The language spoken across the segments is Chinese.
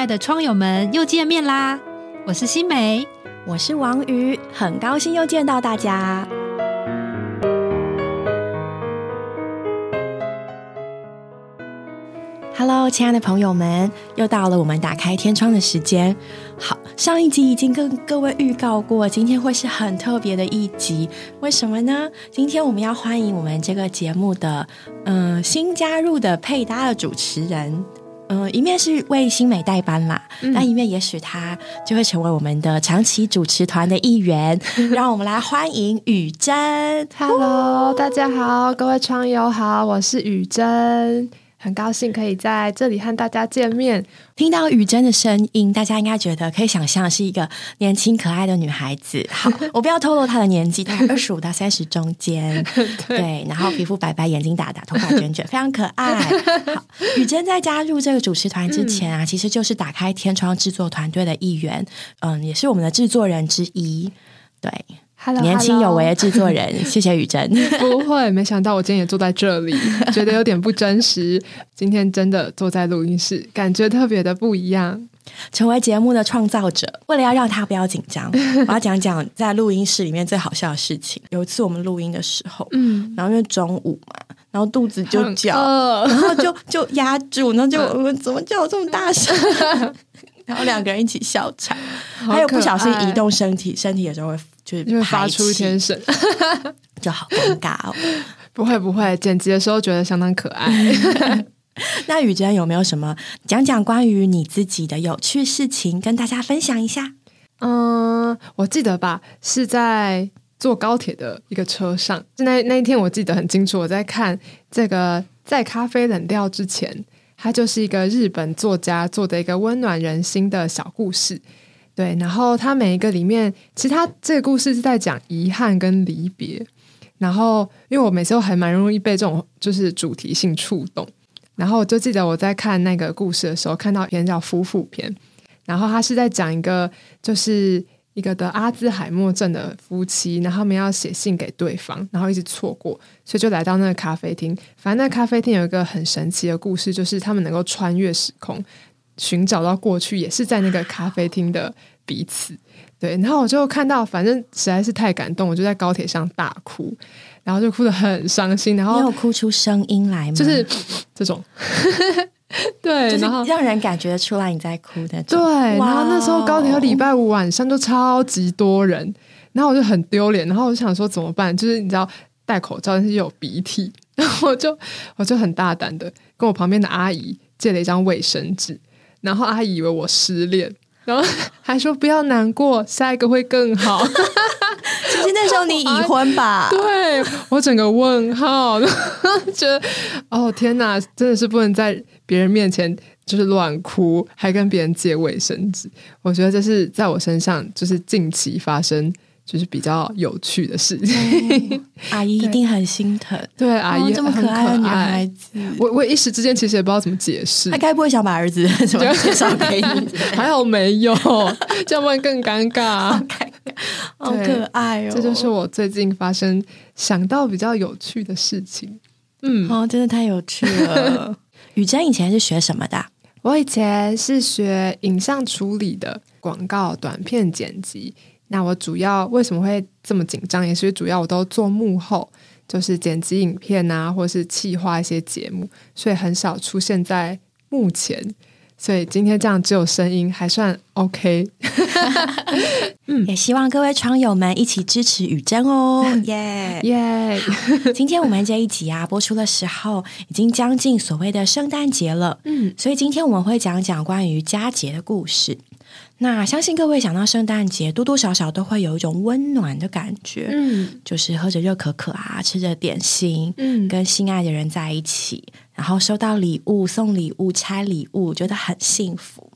亲爱的窗友们，又见面啦！我是新梅，我是王瑜，很高兴又见到大家。Hello，亲爱的朋友们，又到了我们打开天窗的时间。好，上一集已经跟各位预告过，今天会是很特别的一集。为什么呢？今天我们要欢迎我们这个节目的嗯新加入的配搭的主持人。嗯，一面是为新美代班啦，但一面也许他就会成为我们的长期主持团的一员。让我们来欢迎雨珍。Hello，大家好，各位窗友好，我是雨珍。很高兴可以在这里和大家见面。听到雨珍的声音，大家应该觉得可以想象是一个年轻可爱的女孩子。好，我不要透露她的年纪，大概 二十五到三十中间。对，然后皮肤白白，眼睛大大，头发卷卷，非常可爱。好，雨珍在加入这个主持团之前啊，其实就是打开天窗制作团队的一员，嗯，也是我们的制作人之一。对。年轻有为的制作人，谢谢雨珍。不会，没想到我今天也坐在这里，觉得有点不真实。今天真的坐在录音室，感觉特别的不一样。成为节目的创造者，为了要让他不要紧张，我要讲讲在录音室里面最好笑的事情。有一次我们录音的时候，嗯，然后因为中午嘛，然后肚子就叫，然后就就压住，然后就我们怎么叫这么大声？然后两个人一起笑场，还有不小心移动身体，身体有时候会。就会发出天声，就好尴尬哦。不会不会，剪辑的时候觉得相当可爱。那雨珍有没有什么讲讲关于你自己的有趣事情跟大家分享一下？嗯，我记得吧，是在坐高铁的一个车上。那那一天我记得很清楚，我在看这个在咖啡冷掉之前，它就是一个日本作家做的一个温暖人心的小故事。对，然后它每一个里面，其实它这个故事是在讲遗憾跟离别。然后，因为我每次都还蛮容易被这种就是主题性触动，然后我就记得我在看那个故事的时候，看到一篇叫《夫妇篇》，然后他是在讲一个就是一个得阿兹海默症的夫妻，然后他们要写信给对方，然后一直错过，所以就来到那个咖啡厅。反正那咖啡厅有一个很神奇的故事，就是他们能够穿越时空。寻找到过去，也是在那个咖啡厅的彼此，对。然后我就看到，反正实在是太感动，我就在高铁上大哭，然后就哭得很伤心。然后没有哭出声音来吗？就是这种，对，然后让人感觉出来你在哭的。对，然后那时候高铁礼拜五晚上就超级多人，然后我就很丢脸，然后我就想说怎么办？就是你知道戴口罩，但是有鼻涕，然后我就我就很大胆的跟我旁边的阿姨借了一张卫生纸。然后阿姨以为我失恋，然后 还说不要难过，下一个会更好。其 实那时候你已婚吧？对我整个问号，觉得哦天哪，真的是不能在别人面前就是乱哭，还跟别人借卫生纸。我觉得这是在我身上就是近期发生。就是比较有趣的事情，阿姨一定很心疼。对，阿姨这么可爱的女孩子，我我一时之间其实也不知道怎么解释。她该不会想把儿子 什么介绍给你？还好没有，这样会更尴尬。好可爱哦！这就是我最近发生想到比较有趣的事情。嗯，哦，真的太有趣了。雨珍以前是学什么的？我以前是学影像处理的，广告短片剪辑。那我主要为什么会这么紧张？也是主要我都做幕后，就是剪辑影片啊，或是企划一些节目，所以很少出现在幕前。所以今天这样只有声音，还算 OK。嗯，也希望各位窗友们一起支持雨珍哦，耶耶！今天我们这一集啊播出的时候，已经将近所谓的圣诞节了。嗯，所以今天我们会讲讲关于佳节的故事。那相信各位想到圣诞节，多多少少都会有一种温暖的感觉，嗯，就是喝着热可可啊，吃着点心，嗯，跟心爱的人在一起，然后收到礼物、送礼物、拆礼物，觉得很幸福。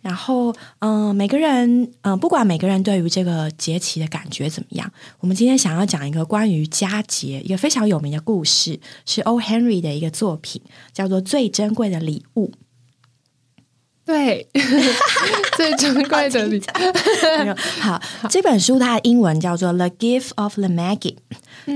然后，嗯，每个人，嗯，不管每个人对于这个节气的感觉怎么样，我们今天想要讲一个关于佳节一个非常有名的故事，是 O. Henry 的一个作品，叫做《最珍贵的礼物》。对，最珍贵的礼。好，这本书它的英文叫做《The Gift of the Magi》，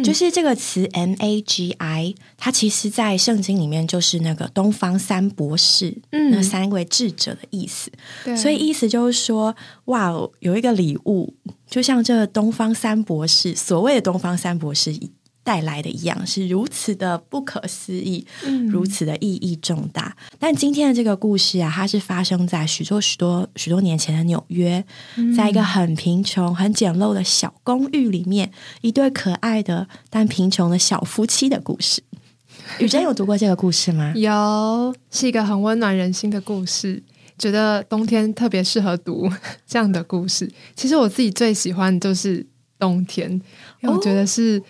就是这个词 M A G I，它其实在圣经里面就是那个东方三博士，那三位智者的意思。所以意思就是说，哇，有一个礼物，就像这东方三博士，所谓的东方三博士。带来的一样是如此的不可思议，如此的意义重大。但今天的这个故事啊，它是发生在许多许多许多年前的纽约，在一个很贫穷、很简陋的小公寓里面，一对可爱的但贫穷的小夫妻的故事。雨珍有读过这个故事吗？有，是一个很温暖人心的故事。觉得冬天特别适合读 这样的故事。其实我自己最喜欢就是冬天，因为我觉得是。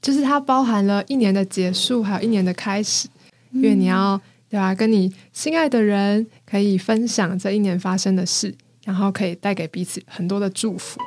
就是它包含了一年的结束，还有一年的开始，因为你要对吧？跟你心爱的人可以分享这一年发生的事，然后可以带给彼此很多的祝福。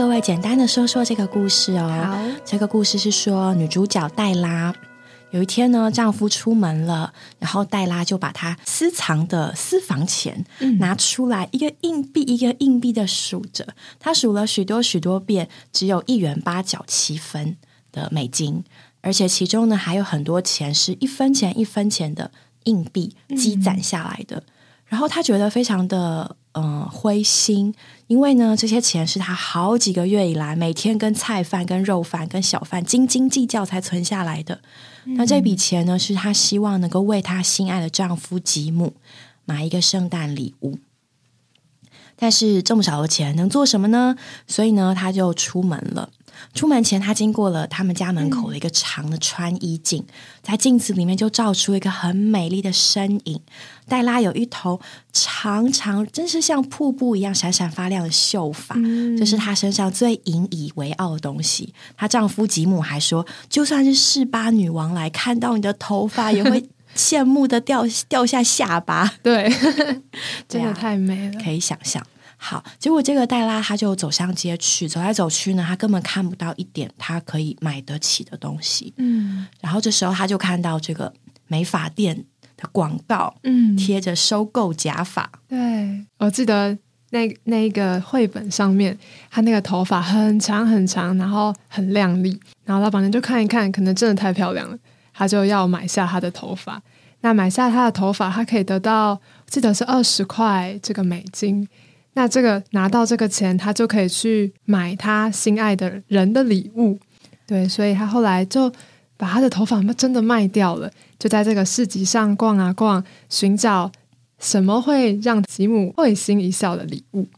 各位简单的说说这个故事哦。好，这个故事是说女主角黛拉有一天呢，丈夫出门了，然后黛拉就把她私藏的私房钱拿出来，一个硬币一个硬币的数着。她数了许多许多遍，只有一元八角七分的美金，而且其中呢还有很多钱是一分钱一分钱的硬币积攒下来的。然后她觉得非常的。嗯，灰心，因为呢，这些钱是他好几个月以来每天跟菜饭、跟肉饭、跟小贩斤斤计较才存下来的。那这笔钱呢，是她希望能够为她心爱的丈夫吉姆买一个圣诞礼物。但是这么少的钱能做什么呢？所以呢，她就出门了。出门前，她经过了他们家门口的一个长的穿衣镜，在镜子里面就照出一个很美丽的身影。黛拉有一头长长，真是像瀑布一样闪闪发亮的秀发，这是她身上最引以为傲的东西。她丈夫吉姆还说，就算是示巴女王来看到你的头发，也会 羡慕的掉掉下下巴。对，真的太美了，可以想象。好，结果这个黛拉她就走上街去，走来走去呢，她根本看不到一点她可以买得起的东西。嗯，然后这时候她就看到这个美发店的广告，嗯，贴着收购假发。对，我记得那那个绘本上面，他那个头发很长很长，然后很亮丽，然后老板娘就看一看，可能真的太漂亮了，他就要买下她的头发。那买下她的头发，他可以得到，记得是二十块这个美金。那这个拿到这个钱，他就可以去买他心爱的人的礼物，对，所以他后来就把他的头发真的卖掉了，就在这个市集上逛啊逛，寻找什么会让吉姆会心一笑的礼物。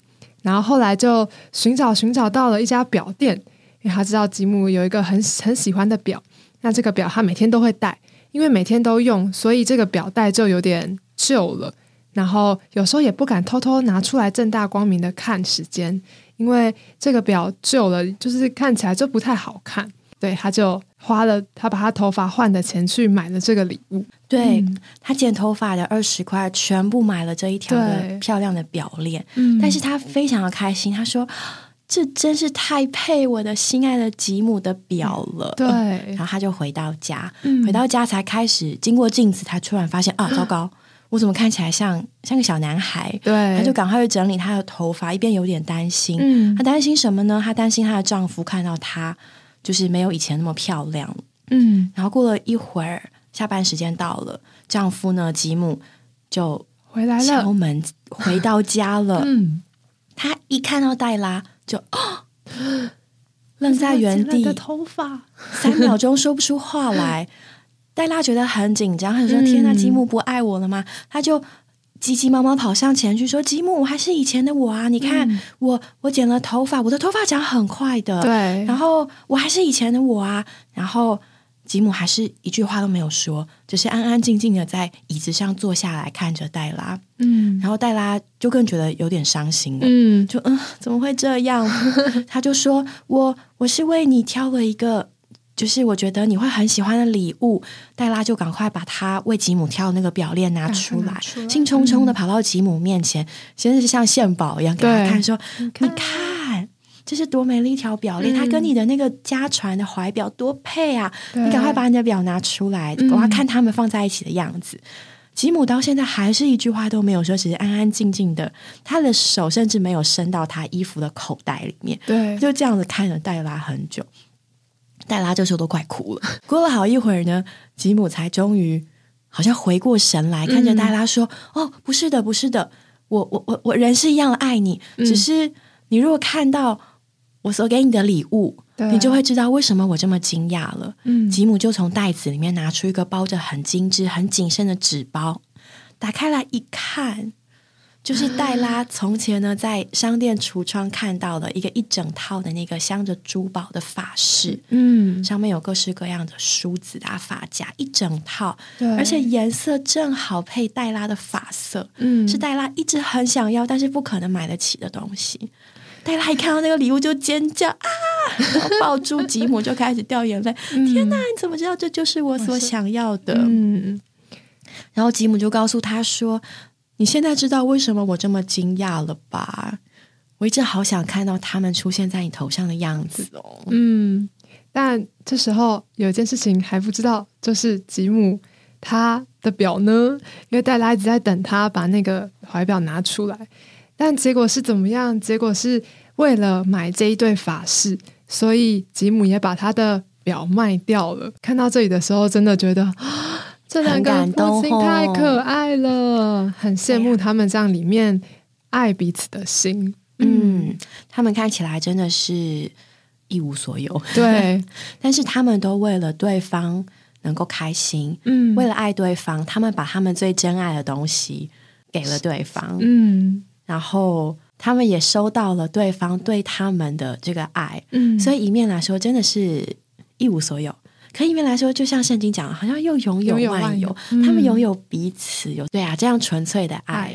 然后后来就寻找寻找到了一家表店，因为他知道吉姆有一个很很喜欢的表，那这个表他每天都会戴，因为每天都用，所以这个表带就有点旧了。然后有时候也不敢偷偷拿出来正大光明的看时间，因为这个表旧了，就是看起来就不太好看。对，他就花了他把他头发换的钱去买了这个礼物。对他剪头发的二十块，全部买了这一条的漂亮的表链。嗯，但是他非常的开心，他说：“这真是太配我的心爱的吉姆的表了。”对，然后他就回到家，回到家才开始经过镜子，他突然发现啊，糟糕！我怎么看起来像像个小男孩？对，他就赶快去整理他的头发，一边有点担心。嗯，她担心什么呢？他担心她的丈夫看到她就是没有以前那么漂亮。嗯，然后过了一会儿，下班时间到了，丈夫呢吉姆就回来了，敲门回到家了。嗯，他一看到黛拉就 愣在原地，的头发三秒钟说不出话来。黛拉觉得很紧张，她说：“天呐，吉姆不爱我了吗？”她就急急忙忙跑上前去说：“吉姆，我还是以前的我啊！你看我，我剪了头发，我的头发长很快的。对，然后我还是以前的我啊。然后吉姆还是一句话都没有说，只是安安静静的在椅子上坐下来看着黛拉。嗯然后黛拉就更觉得有点伤心了，嗯就嗯，怎么会这样？他就说：“我我是为你挑了一个，就是我觉得你会很喜欢的礼物。”黛拉就赶快把他为吉姆挑的那个表链拿出来，拿出来兴冲冲的跑到吉姆面前，先是像献宝一样给他看，说：“你看。”这是多美丽一条表链，它跟你的那个家传的怀表多配啊！你赶快把你的表拿出来，我要看他们放在一起的样子。吉姆到现在还是一句话都没有说，只是安安静静的，他的手甚至没有伸到他衣服的口袋里面，对，就这样子看着黛拉很久。黛拉这时候都快哭了。过了好一会儿呢，吉姆才终于好像回过神来，看着黛拉说：“哦，不是的，不是的，我我我我人是一样的爱你，只是你如果看到我所给你的礼物，你就会知道为什么我这么惊讶了。”嗯吉姆就从袋子里面拿出一个包着很精致、很谨慎的纸包，打开来一看，就是黛拉从前呢在商店橱窗看到的一个一整套的那个镶着珠宝的发饰，嗯上面有各式各样的梳子啊、发夹，一整套，对而且颜色正好配黛拉的发色，嗯是黛拉一直很想要但是不可能买得起的东西。黛拉一看到那个礼物就尖叫啊，然后抱住吉姆就开始掉眼泪。天哪，你怎么知道这就是我所想要的？嗯然后吉姆就告诉他说：“你现在知道为什么我这么惊讶了吧？我一直好想看到他们出现在你头上的样子哦。嗯，但这时候有一件事情还不知道，就是吉姆他的表呢，因为黛拉一直在等他把那个怀表拿出来，但结果是怎么样？结果是为了买这一对法式，所以吉姆也把他的表卖掉了。看到这里的时候，真的觉得。这两个很感动父亲太可爱了，很羡慕他们这样里面爱彼此的心。嗯，他们看起来真的是一无所有，对，但是他们都为了对方能够开心，嗯。为了爱对方，他们把他们最珍爱的东西给了对方，嗯。然后他们也收到了对方对他们的这个爱，嗯。所以一面来说真的是一无所有。可一面来说，就像圣经讲的，好像又拥有万有。万有，嗯他们拥有彼此，有对啊，这样纯粹的爱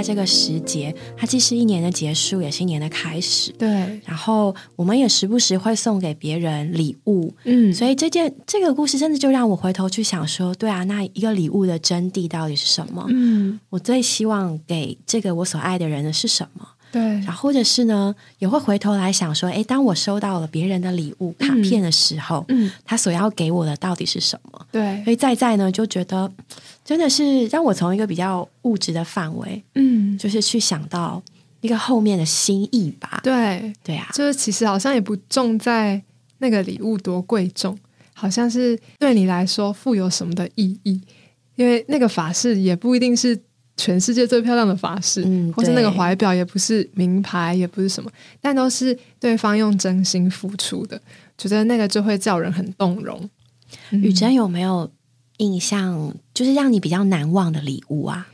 在这个时节，它既是一年的结束，也是一年的开始。对，然后我们也时不时会送给别人礼物，嗯所以这件这个故事真的就让我回头去想说，对啊，那一个礼物的真谛到底是什么？嗯，我最希望给这个我所爱的人的是什么？对。然后或者是呢，也会回头来想说，哎，当我收到了别人的礼物卡片的时候，嗯，他所要给我的到底是什么？对，所以在在呢，就觉得真的是让我从一个比较物质的范围，嗯，就是去想到一个后面的心意吧。对，对啊，就是其实好像也不重在那个礼物多贵重，好像是对你来说富有什么的意义，因为那个法式也不一定是。全世界最漂亮的法式，嗯或是那个怀表也不是名牌，也不是什么，但都是对方用真心付出的，觉得那个就会叫人很动容。嗯雨珍有没有印象，就是让你比较难忘的礼物啊？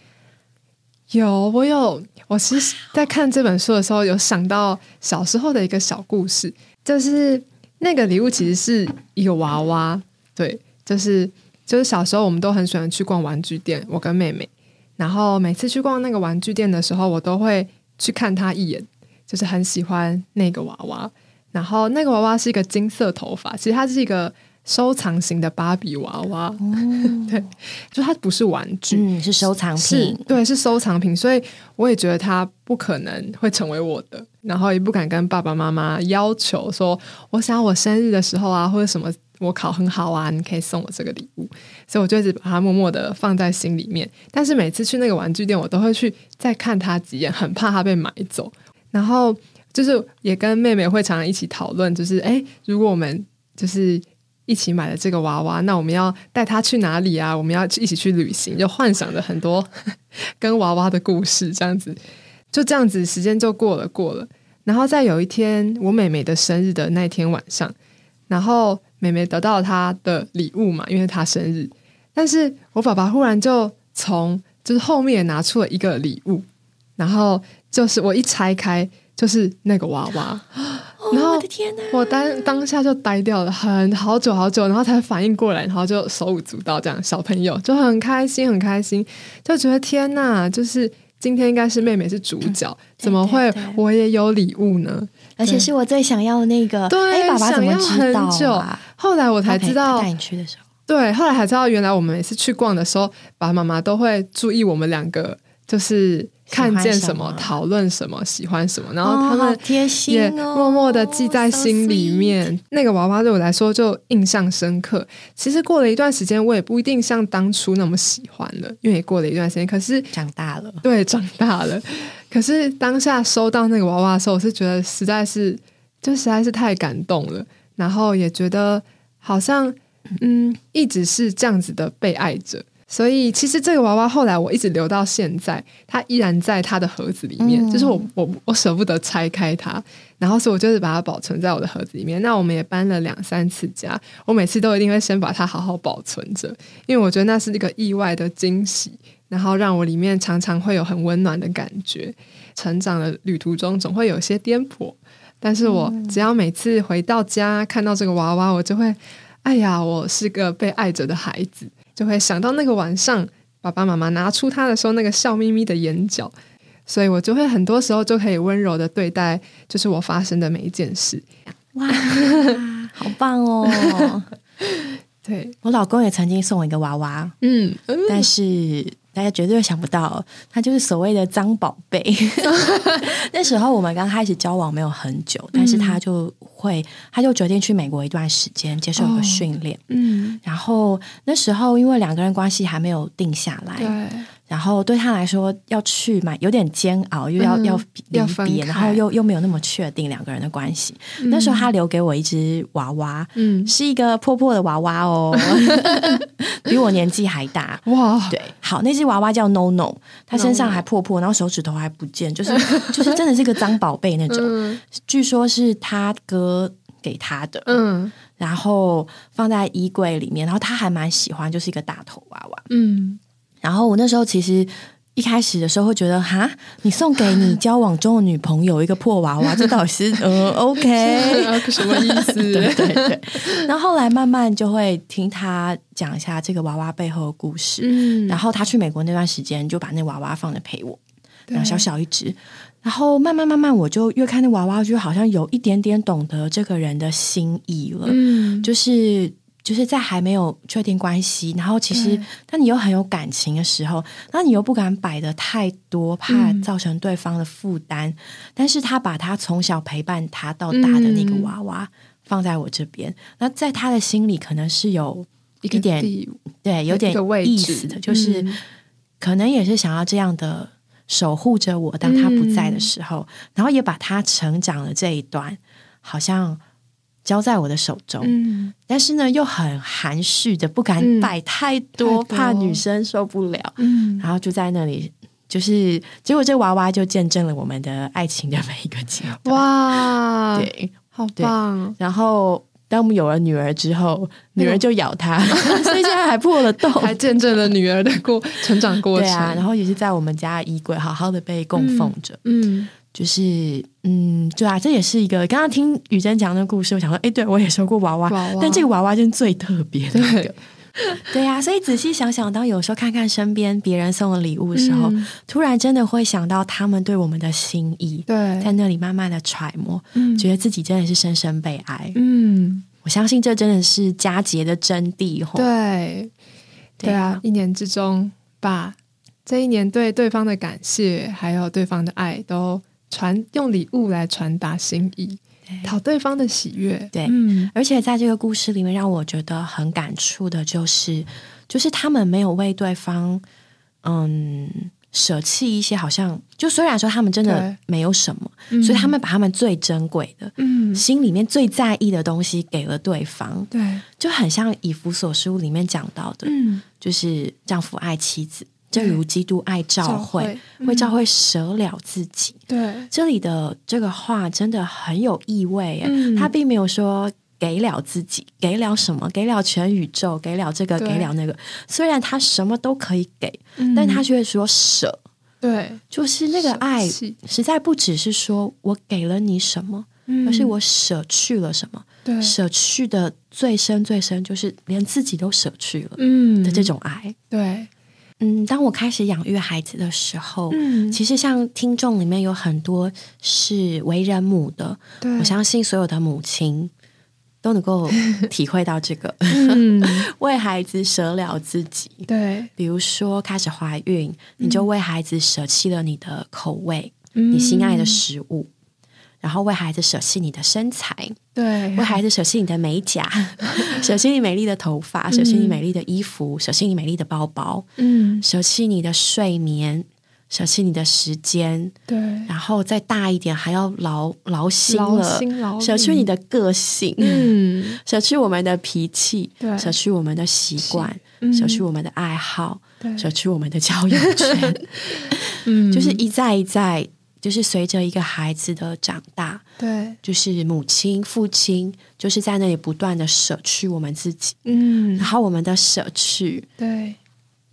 有，我有。我其实，在看这本书的时候，有想到小时候的一个小故事，就是那个礼物其实是一个娃娃，对，就是就是小时候我们都很喜欢去逛玩具店，我跟妹妹，然后每次去逛那个玩具店的时候，我都会去看他一眼，就是很喜欢那个娃娃。然后那个娃娃是一个金色头发，其实它是一个收藏型的芭比娃娃，对，就它不是玩具，嗯，是收藏是品。对，是收藏品，所以我也觉得它不可能会成为我的，然后也不敢跟爸爸妈妈要求说，我想我生日的时候啊，或者什么我考很好啊，你可以送我这个礼物，所以我就一直把它默默的放在心里面。但是每次去那个玩具店，我都会去再看它几眼，很怕它被买走。然后就是也跟妹妹会常常一起讨论，就是哎，如果我们就是一起买了这个娃娃，那我们要带他去哪里啊？我们要一起去旅行，就幻想着很多跟娃娃的故事，这样子，就这样子，时间就过了过了。然后在有一天，我妹妹的生日的那天晚上，然后妹妹得到她的礼物嘛，因为她生日。但是我爸爸忽然就从就是后面拿出了一个礼物，然后就是我一拆开，就是那个娃娃。然后我的天哪！我当当下就呆掉了，很好久好久，然后才反应过来，然后就手舞足蹈，这样小朋友就很开心，很开心，就觉得天哪，就是今天应该是妹妹是主角，怎么会我也有礼物呢？而且是我最想要的那个。对，哎，爸爸怎么知道啊？后来我才知道，带你去的时候，对，后来才知道，原来我们每次去逛的时候，爸爸妈妈都会注意我们两个，就是。看见什么，讨论什么，喜欢什么，然后他们也默默的记在心里面。那个娃娃对我来说就印象深刻。其实过了一段时间，我也不一定像当初那么喜欢了，因为也过了一段时间。可是长大了，对，长大了。可是当下收到那个娃娃的时候，我是觉得实在是，就实在是太感动了。然后也觉得好像，嗯，一直是这样子的被爱着。所以，其实这个娃娃后来我一直留到现在，它依然在它的盒子里面。就是我我我舍不得拆开它，然后所以我就是把它保存在我的盒子里面。那我们也搬了两三次家，我每次都一定会先把它好好保存着，因为我觉得那是一个意外的惊喜，然后让我里面常常会有很温暖的感觉。成长的旅途中总会有些颠簸，但是我只要每次回到家看到这个娃娃，我就会，哎呀，我是个被爱着的孩子。就会想到那个晚上，爸爸妈妈拿出他的时候，那个笑眯眯的眼角，所以我就会很多时候就可以温柔的对待，就是我发生的每一件事。哇，好棒哦！对我老公也曾经送我一个娃娃，嗯，但是。大家绝对想不到，他就是所谓的脏宝贝。那时候我们刚开始交往没有很久，但是他就会，他就决定去美国一段时间接受一个训练。嗯，然后那时候因为两个人关系还没有定下来，对。然后对他来说要去嘛，有点煎熬，又要要离别，然后又又没有那么确定两个人的关系。那时候他留给我一只娃娃，嗯，是一个破破的娃娃哦，比我年纪还大哇。对，好，那只娃娃叫 No No，他身上还破破，然后手指头还不见，就是 就是真的是个脏宝贝那种。据说是他哥给他的，嗯，然后放在衣柜里面，然后他还蛮喜欢，就是一个大头娃娃，嗯。然后我那时候其实一开始的时候会觉得，哈，你送给你交往中的女朋友一个破娃娃，这到底是 呃，OK，什么意思？对对对。然后后来慢慢就会听他讲一下这个娃娃背后的故事。嗯。然后他去美国那段时间，就把那娃娃放着陪我，然后小小一只。然后慢慢慢慢，我就越看那娃娃，就好像有一点点懂得这个人的心意了。嗯，就是。就是在还没有确定关系，然后其实，但你又很有感情的时候，那你又不敢摆的太多，怕造成对方的负担。但是他把他从小陪伴他到大的那个娃娃放在我这边，那在他的心里可能是有一点对，有点意思的，就是可能也是想要这样的守护着我，当他不在的时候，然后也把他成长的这一段，好像。交在我的手中，但是呢，又很含蓄的，不敢摆太多，怕女生受不了。嗯，然后就在那里，就是结果，这娃娃就见证了我们的爱情的每一个阶段。哇，对，好棒！然后，当我们有了女儿之后，女儿就咬他，所以现在还破了洞，还见证了女儿的过成长过程。对啊，然后也是在我们家衣柜好好的被供奉着。嗯。就是，嗯，对啊，这也是一个。刚刚听雨珍讲那个故事，我想说，哎，对我也收过娃娃，但这个娃娃真最特别的。对，对呀。所以仔细想想，当有时候看看身边别人送的礼物的时候，突然真的会想到他们对我们的心意。对，在那里慢慢的揣摩，觉得自己真的是深深被爱。嗯，我相信这真的是佳节的真谛。对，对啊，一年之中，把这一年对对方的感谢，还有对方的爱，都。传用礼物来传达心意，讨对方的喜悦。对，嗯，而且在这个故事里面，让我觉得很感触的就是，就是他们没有为对方，嗯，舍弃一些，好像就虽然说他们真的没有什么，嗯。所以他们把他们最珍贵的、嗯，心里面最在意的东西给了对方，对，就很像以弗所书里面讲到的，嗯，就是丈夫爱妻子，正如基督爱教教会为教会舍了自己。对，这里的这个话真的很有意味耶，嗯。他并没有说给了自己，给了什么，给了全宇宙，给了这个，对。给了那个。虽然他什么都可以给，嗯。但他却说舍，对。就是那个爱实在不只是说我给了你什么，嗯。而是我舍去了什么。对，舍去的最深最深，就是连自己都舍去了嗯。的这种爱。对，嗯，当我开始养育孩子的时候，嗯，其实像听众里面有很多是为人母的，对我相信所有的母亲都能够 体会到这个嗯，为孩子舍了自己。对，比如说开始怀孕，你就为孩子舍弃了你的口味，嗯你心爱的食物。然后为孩子舍弃你的身材，对，为孩子舍弃你的美甲，舍弃你美丽的头发，舍弃你美丽的衣服，舍弃你美丽的包包，嗯，舍弃你的睡眠，舍弃你的时间，对，然后再大一点还要劳劳心劳了，舍去你的个性，嗯，舍去我们的脾气，对。舍去我们的习惯，嗯。舍去我们的爱好，对。舍去我们的交友圈，嗯，就是一再一再，就是随着一个孩子的长大，对，就是母亲、父亲，就是在那里不断的舍去我们自己，嗯。然，后我们的舍去，对，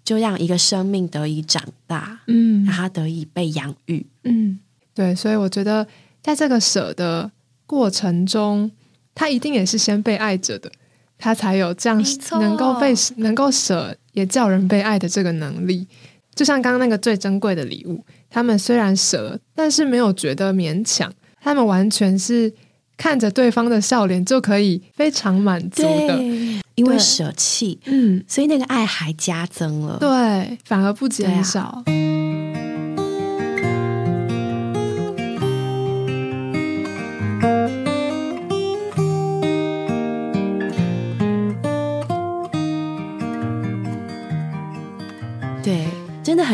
就让一个生命得以长大，嗯。让他得以被养育。嗯，对，所以我觉得在这个舍的过程中，他一定也是先被爱着的，他才有这样能够被能够舍，也叫人被爱的这个能力。就像刚刚那个最珍贵的礼物，他们虽然舍，但是没有觉得勉强，他们完全是看着对方的笑脸就可以非常满足的。因为舍弃，嗯，所以那个爱还加增了。对，反而不减少。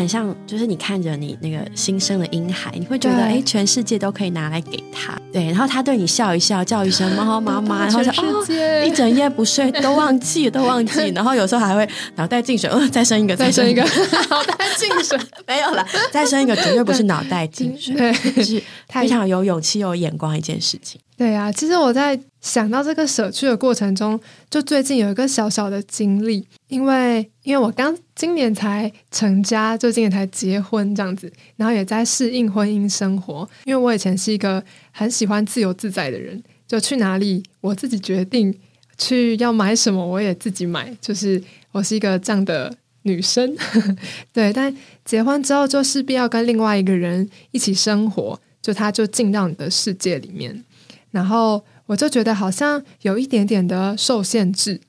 很像，就是你看着你那个新生的婴孩，你会觉得，哎，全世界都可以拿来给他。对，然后他对你笑一笑，叫一声“ 妈妈妈”，然后就哦，一整夜不睡，都忘记，都忘记。然后有时候还会脑袋进水，哦，再生一个，再生一个。脑袋进水，没有了，再生一个，绝对不是脑袋进水，对是非常有勇气、有眼光一件事情。对啊，其实我在想到这个舍去的过程中，就最近有一个小小的经历，因为因为我刚今年才成家，就今年才结婚这样子，然后也在适应婚姻生活。因为我以前是一个很喜欢自由自在的人，就去哪里我自己决定，去要买什么我也自己买，就是我是一个这样的女生。对，但结婚之后就势必要跟另外一个人一起生活，就他就进到你的世界里面。然后我就觉得好像有一点点的受限制，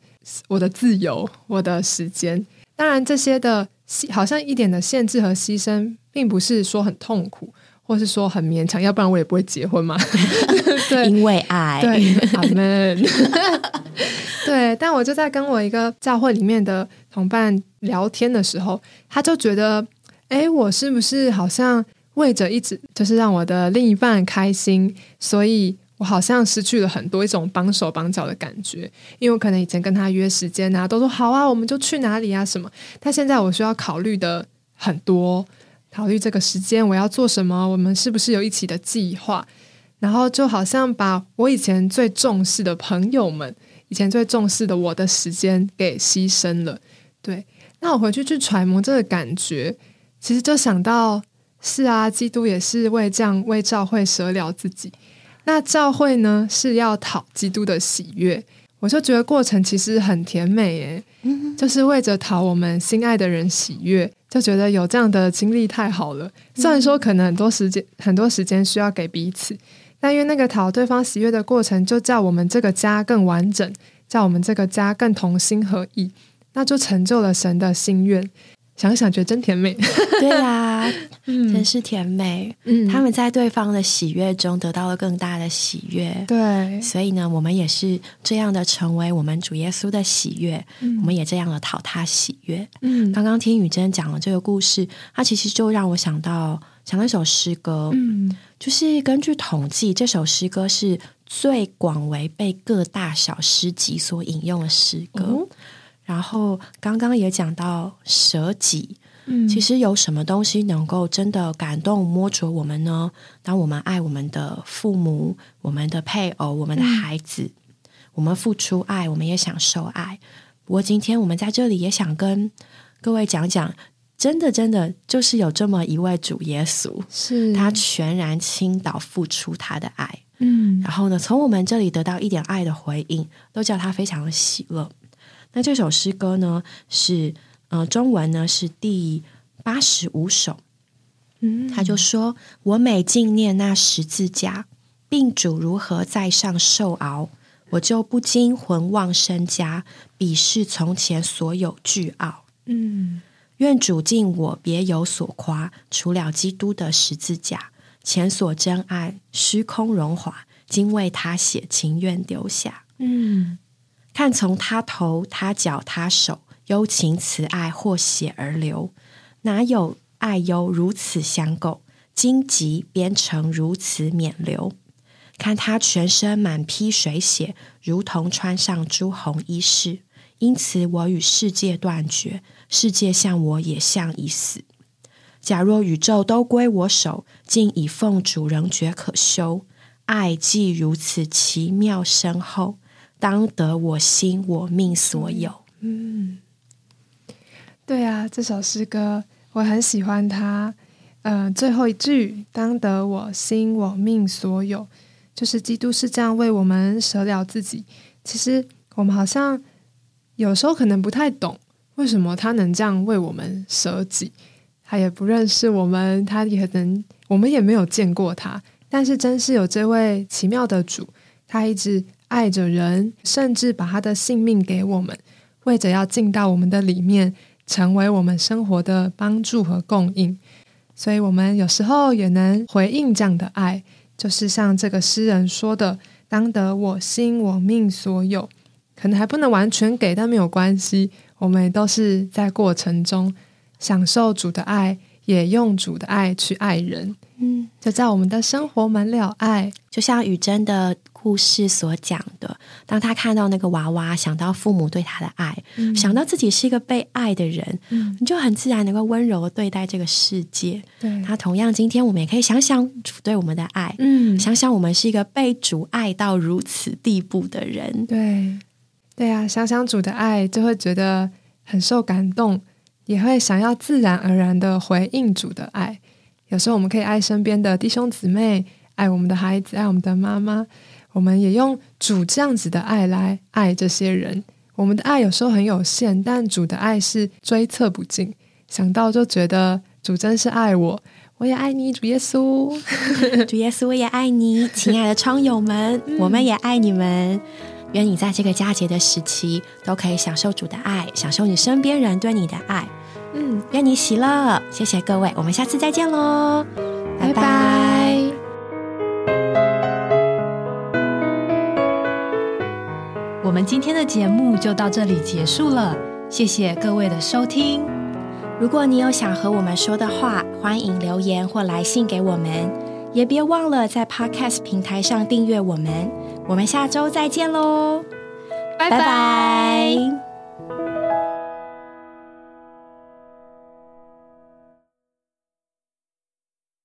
我的自由，我的时间。当然，这些的好像一点的限制和牺牲，并不是说很痛苦，或是说很勉强，要不然我也不会结婚嘛。对，因为爱，对，阿门。对，但我就在跟我一个教会里面的同伴聊天的时候，他就觉得，哎，我是不是好像为着一直就是让我的另一半开心，所以我好像失去了很多一种帮手帮脚的感觉，因为我可能以前跟他约时间啊，都说好啊，我们就去哪里啊什么，但现在我需要考虑的很多，考虑这个时间我要做什么，我们是不是有一起的计划。然后就好像把我以前最重视的朋友们，以前最重视的我的时间给牺牲了。对，那我回去去揣摩这个感觉，其实就想到，是啊，基督也是为这样为教会舍了自己。那教会呢是要讨基督的喜悦，我就觉得过程其实很甜美耶，就是为着讨我们心爱的人喜悦，就觉得有这样的经历太好了。虽然说可能很多时间很多时间需要给彼此。但因为那个讨对方喜悦的过程，就叫我们这个家更完整，叫我们这个家更同心合意，那就成就了神的心愿。想想觉得真甜美。对呀，真是甜美。嗯，他们在对方的喜悦中得到了更大的喜悦。对，所以呢，我们也是这样的成为我们主耶稣的喜悦。嗯，我们也这样的讨他喜悦。嗯，刚刚听雨珍讲了这个故事，它其实就让我想到想到一首诗歌。嗯，就是根据统计，这首诗歌是最广为被各大小诗集所引用的诗歌。然后刚刚也讲到舍己，嗯，其实有什么东西能够真的感动摸着我们呢？当我们爱我们的父母、我们的配偶、我们的孩子，我们付出爱，我们也享受爱。不过今天我们在这里也想跟各位讲讲，真的真的就是有这么一位主耶稣，是他全然倾倒付出他的爱，嗯，然后呢，从我们这里得到一点爱的回应，都叫他非常的喜乐。那这首诗歌呢，是呃中文呢是第八十五首，嗯，他就说：“我每纪念那十字架，病主如何在上受熬，我就不禁魂忘身家，鄙视从前所有巨傲。”嗯，愿主敬我别有所夸，除了基督的十字架，前所真爱虚空荣华，今为他写情愿丢下。嗯。看从他头、他脚、他手，幽情慈爱或血而流，哪有爱忧如此相构？荆棘编成如此冕流。看他全身满披水血，如同穿上朱红衣饰。因此我与世界断绝，世界向我也像已死。假若宇宙都归我手，竟以奉主仍觉可修。爱既如此奇妙深厚。当得我心我命所有。嗯，对啊，这首诗歌我很喜欢它。呃，最后一句“当得我心我命所有”，就是基督是这样为我们舍了自己。其实我们好像有时候可能不太懂，为什么他能这样为我们舍己？他也不认识我们，他也能，我们也没有见过他。但是真是有这位奇妙的主，他一直。爱着人，甚至把他的性命给我们，为着要进到我们的里面，成为我们生活的帮助和供应。所以，我们有时候也能回应这样的爱，就是像这个诗人说的：“当得我心我命所有。”可能还不能完全给，但没有关系。我们都是在过程中享受主的爱，也用主的爱去爱人。嗯，就在我们的生活满了爱，就像雨珍的。故事所讲的，当他看到那个娃娃，想到父母对他的爱，想到自己是一个被爱的人，嗯你就很自然能够温柔对待这个世界。对他同样，今天我们也可以想想主对我们的爱，嗯，想想我们是一个被主爱到如此地步的人。对，对啊，想想主的爱，就会觉得很受感动，也会想要自然而然的回应主的爱。有时候我们可以爱身边的弟兄姊妹，爱我们的孩子，爱我们的妈妈。我们也用主这样子的爱来爱这些人。我们的爱有时候很有限，但主的爱是追测不尽。想到就觉得主真是爱我，我也爱你，主耶稣，主耶稣我也爱你，亲爱的窗友们，我们也爱你们。愿你在这个佳节的时期都可以享受主的爱，享受你身边人对你的爱。嗯，愿你喜乐。谢谢各位，我们下次再见喽，拜拜。我们今天的节目就到这里结束了，谢谢各位的收听。如果你有想和我们说的话，欢迎留言或来信给我们，也别忘了在 Podcast 平台上订阅我们。我们下周再见喽，拜拜。